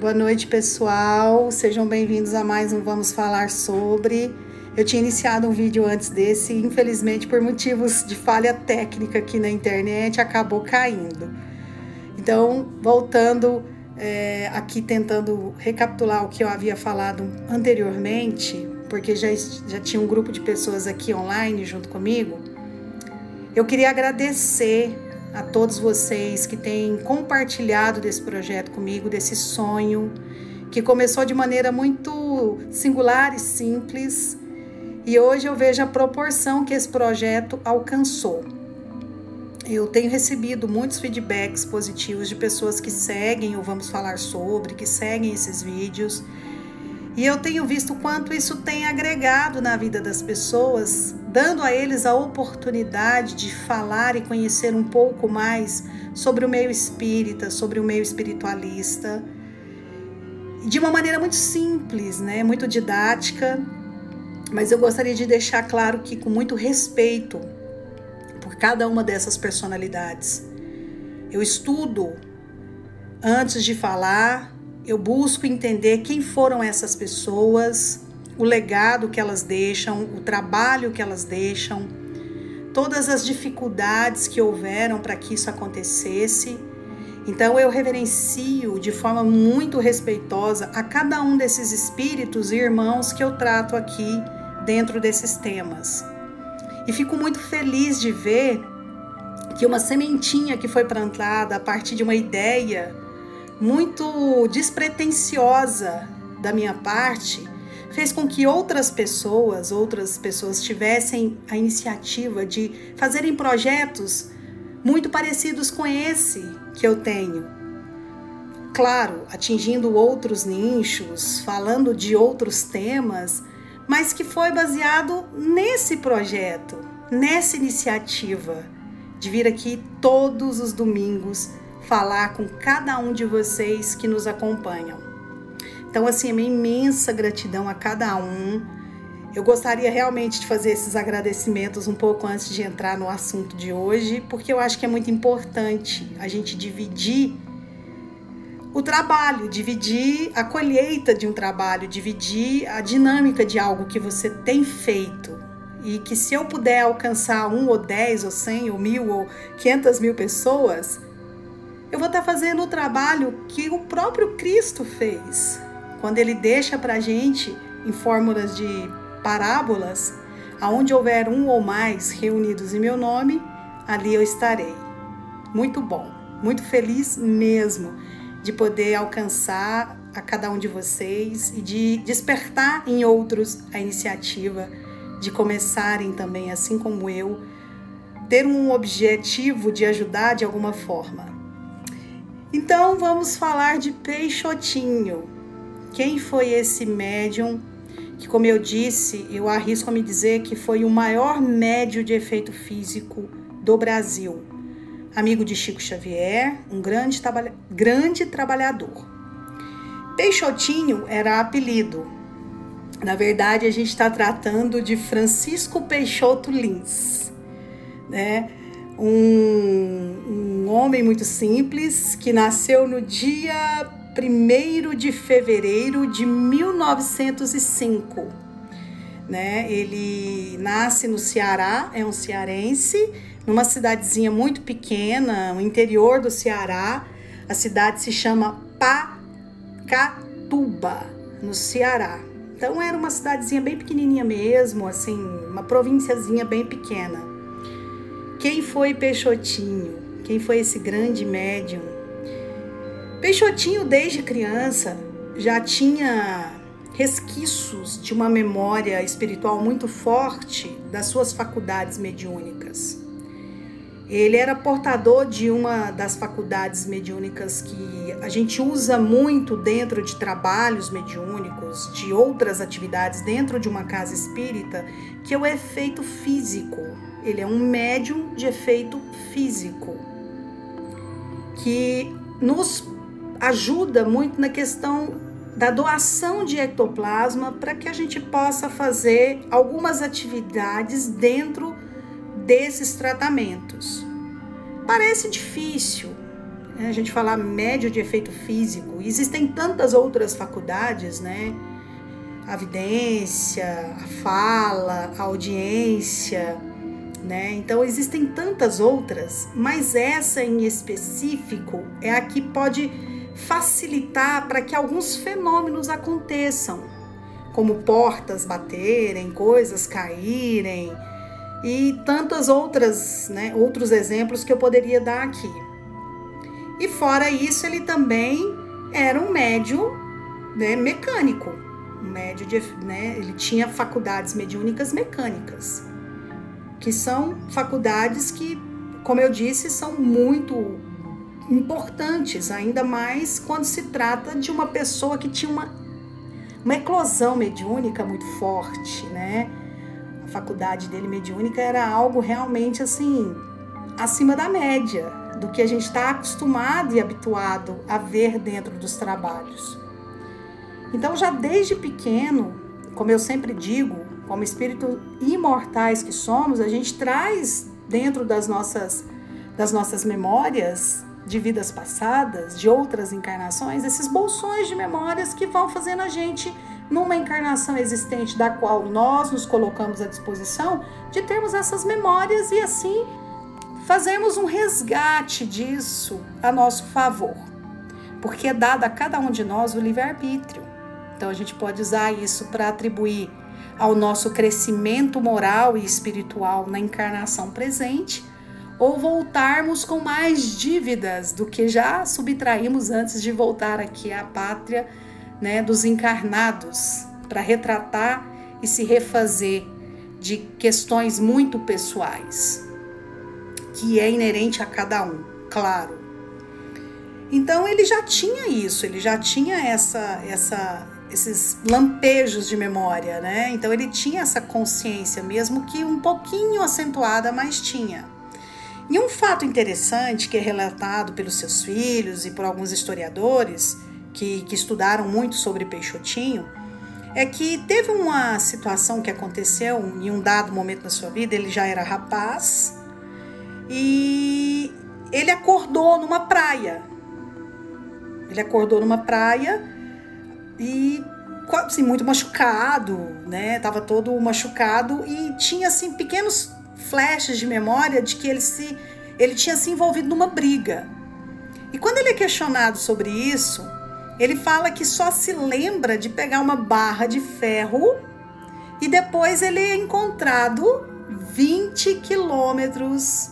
Boa noite, pessoal. Sejam bem-vindos a mais um Vamos Falar Sobre. Eu tinha iniciado um vídeo antes desse infelizmente, por motivos de falha técnica aqui na internet, acabou caindo. Então, voltando é, aqui, tentando recapitular o que eu havia falado anteriormente, porque já, já tinha um grupo de pessoas aqui online junto comigo, eu queria agradecer a todos vocês que têm compartilhado desse projeto comigo, desse sonho, que começou de maneira muito singular e simples, e hoje eu vejo a proporção que esse projeto alcançou. Eu tenho recebido muitos feedbacks positivos de pessoas que seguem o Vamos Falar Sobre, que seguem esses vídeos. E eu tenho visto quanto isso tem agregado na vida das pessoas, dando a eles a oportunidade de falar e conhecer um pouco mais sobre o meio espírita, sobre o meio espiritualista, de uma maneira muito simples, né? Muito didática, mas eu gostaria de deixar claro que com muito respeito por cada uma dessas personalidades. Eu estudo antes de falar, eu busco entender quem foram essas pessoas, o legado que elas deixam, o trabalho que elas deixam, todas as dificuldades que houveram para que isso acontecesse. Então eu reverencio de forma muito respeitosa a cada um desses espíritos e irmãos que eu trato aqui dentro desses temas. E fico muito feliz de ver que uma sementinha que foi plantada a partir de uma ideia muito despretensiosa da minha parte fez com que outras pessoas, outras pessoas tivessem a iniciativa de fazerem projetos muito parecidos com esse que eu tenho. Claro, atingindo outros nichos, falando de outros temas, mas que foi baseado nesse projeto, nessa iniciativa de vir aqui todos os domingos falar com cada um de vocês que nos acompanham. Então, assim, a minha imensa gratidão a cada um. Eu gostaria realmente de fazer esses agradecimentos um pouco antes de entrar no assunto de hoje, porque eu acho que é muito importante a gente dividir o trabalho, dividir a colheita de um trabalho, dividir a dinâmica de algo que você tem feito. E que se eu puder alcançar um ou dez ou cem ou mil ou quinhentas mil pessoas, eu vou estar fazendo o trabalho que o próprio Cristo fez. Quando ele deixa para a gente em fórmulas de parábolas, aonde houver um ou mais reunidos em meu nome, ali eu estarei. Muito bom, muito feliz mesmo de poder alcançar a cada um de vocês e de despertar em outros a iniciativa de começarem também, assim como eu, ter um objetivo de ajudar de alguma forma. Então vamos falar de Peixotinho. Quem foi esse médium que, como eu disse, eu arrisco a me dizer que foi o maior médio de efeito físico do Brasil? amigo de Chico Xavier, um grande, grande trabalhador. Peixotinho era apelido. Na verdade, a gente está tratando de Francisco Peixoto Lins, né? Um, um homem muito simples que nasceu no dia 1 de fevereiro de 1905. Né? Ele nasce no Ceará, é um cearense, numa cidadezinha muito pequena, no interior do Ceará. A cidade se chama Pacatuba, no Ceará. Então era uma cidadezinha bem pequenininha mesmo, assim, uma provínciazinha bem pequena. Quem foi Peixotinho? Quem foi esse grande médium? Peixotinho, desde criança, já tinha resquícios de uma memória espiritual muito forte das suas faculdades mediúnicas. Ele era portador de uma das faculdades mediúnicas que a gente usa muito dentro de trabalhos mediúnicos, de outras atividades dentro de uma casa espírita, que é o efeito físico. Ele é um médium de efeito físico que nos ajuda muito na questão da doação de ectoplasma para que a gente possa fazer algumas atividades dentro desses tratamentos. Parece difícil, né, a gente falar médio de efeito físico. Existem tantas outras faculdades, né? A vidência, a fala, a audiência, né? Então existem tantas outras, mas essa em específico é a que pode facilitar para que alguns fenômenos aconteçam, como portas baterem, coisas caírem e tantas outras, né, outros exemplos que eu poderia dar aqui. E fora isso, ele também era um médio né, mecânico, um médio de, né, ele tinha faculdades mediúnicas mecânicas, que são faculdades que, como eu disse, são muito importantes, ainda mais quando se trata de uma pessoa que tinha uma, uma eclosão mediúnica muito forte, né? A faculdade dele mediúnica era algo realmente assim acima da média do que a gente está acostumado e habituado a ver dentro dos trabalhos. Então, já desde pequeno, como eu sempre digo, como espíritos imortais que somos, a gente traz dentro das nossas, das nossas memórias de vidas passadas, de outras encarnações, esses bolsões de memórias que vão fazendo a gente, numa encarnação existente da qual nós nos colocamos à disposição, de termos essas memórias e assim fazermos um resgate disso a nosso favor. Porque é dado a cada um de nós o livre-arbítrio. Então a gente pode usar isso para atribuir ao nosso crescimento moral e espiritual na encarnação presente ou voltarmos com mais dívidas do que já subtraímos antes de voltar aqui à pátria né, dos encarnados, para retratar e se refazer de questões muito pessoais, que é inerente a cada um, claro. Então ele já tinha isso, ele já tinha essa, essa, esses lampejos de memória, né? Então ele tinha essa consciência, mesmo que um pouquinho acentuada, mas tinha. E um fato interessante que é relatado pelos seus filhos e por alguns historiadores que, que estudaram muito sobre Peixotinho é que teve uma situação que aconteceu em um dado momento da sua vida, ele já era rapaz e ele acordou numa praia. Ele acordou numa praia e assim, muito machucado, né? Tava todo machucado e tinha assim pequenos flashes de memória de que ele, se, ele tinha se envolvido numa briga. E quando ele é questionado sobre isso, ele fala que só se lembra de pegar uma barra de ferro e depois ele é encontrado 20 quilômetros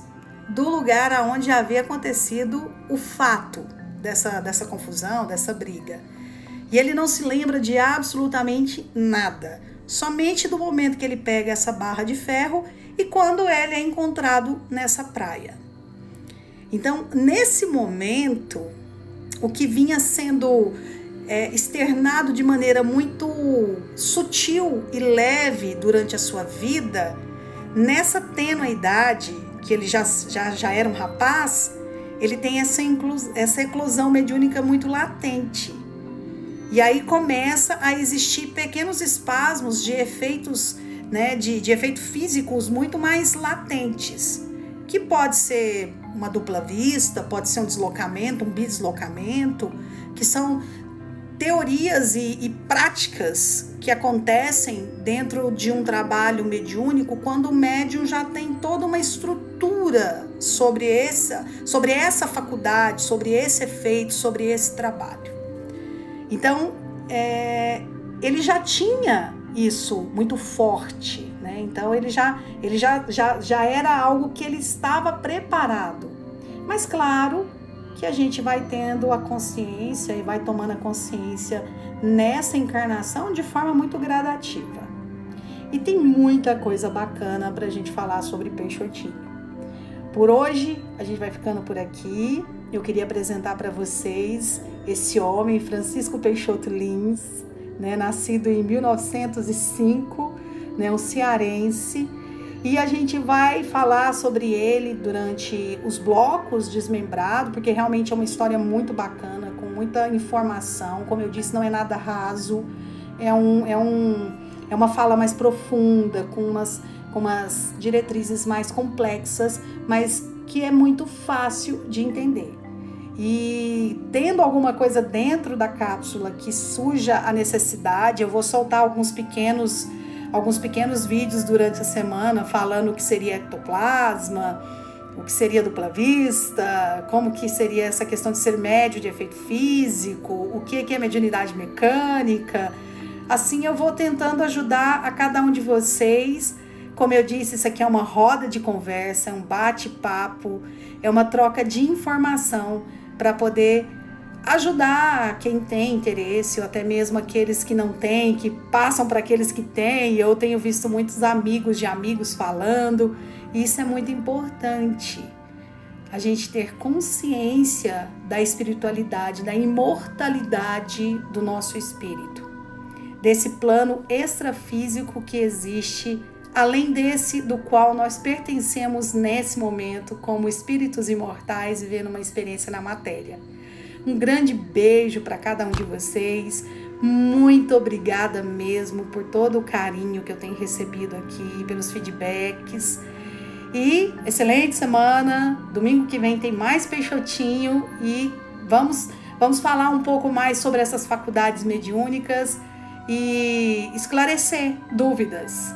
do lugar aonde havia acontecido o fato dessa, dessa confusão, dessa briga. E ele não se lembra de absolutamente nada, somente do momento que ele pega essa barra de ferro e quando ele é encontrado nessa praia. Então, nesse momento, o que vinha sendo é, externado de maneira muito sutil e leve durante a sua vida, nessa tênua idade, que ele já, já, já era um rapaz, ele tem essa, essa eclosão mediúnica muito latente. E aí começa a existir pequenos espasmos de efeitos né, de, de efeitos físicos muito mais latentes, que pode ser uma dupla vista, pode ser um deslocamento, um bideslocamento, que são teorias e, e, práticas que acontecem dentro de um trabalho mediúnico quando o médium já tem toda uma estrutura sobre essa, sobre essa faculdade, sobre esse efeito, sobre esse trabalho. Então, é, ele já tinha isso muito forte, né? Então ele já ele já, já, já era algo que ele estava preparado. Mas claro que a gente vai tendo a consciência e vai tomando a consciência nessa encarnação de forma muito gradativa. E tem muita coisa bacana para a gente falar sobre Peixotinho. Por hoje a gente vai ficando por aqui. Eu queria apresentar para vocês esse homem, Francisco Peixoto Lins, né, nascido em 1905, né, um cearense. E a gente vai falar sobre ele durante os blocos desmembrado, porque realmente é uma história muito bacana, com muita informação. Como eu disse, não é nada raso, é, um, é, um, é uma fala mais profunda, com umas, com umas diretrizes mais complexas, mas que é muito fácil de entender. E tendo alguma coisa dentro da cápsula que suja a necessidade, eu vou soltar alguns pequenos alguns pequenos vídeos durante a semana falando o que seria ectoplasma, o que seria dupla vista, como que seria essa questão de ser médio de efeito físico, o que é mediunidade mecânica. Assim eu vou tentando ajudar a cada um de vocês. Como eu disse, isso aqui é uma roda de conversa, é um bate-papo, é uma troca de informação para poder ajudar quem tem interesse, ou até mesmo aqueles que não têm, que passam para aqueles que têm. Eu tenho visto muitos amigos de amigos falando, e isso é muito importante. A gente ter consciência da espiritualidade, da imortalidade do nosso espírito, desse plano extrafísico que existe além desse do qual nós pertencemos nesse momento como espíritos imortais vivendo uma experiência na matéria. Um grande beijo para cada um de vocês. Muito obrigada mesmo por todo o carinho que eu tenho recebido aqui, pelos feedbacks. E excelente semana. Domingo que vem tem mais Peixotinho e vamos vamos falar um pouco mais sobre essas faculdades mediúnicas e esclarecer dúvidas.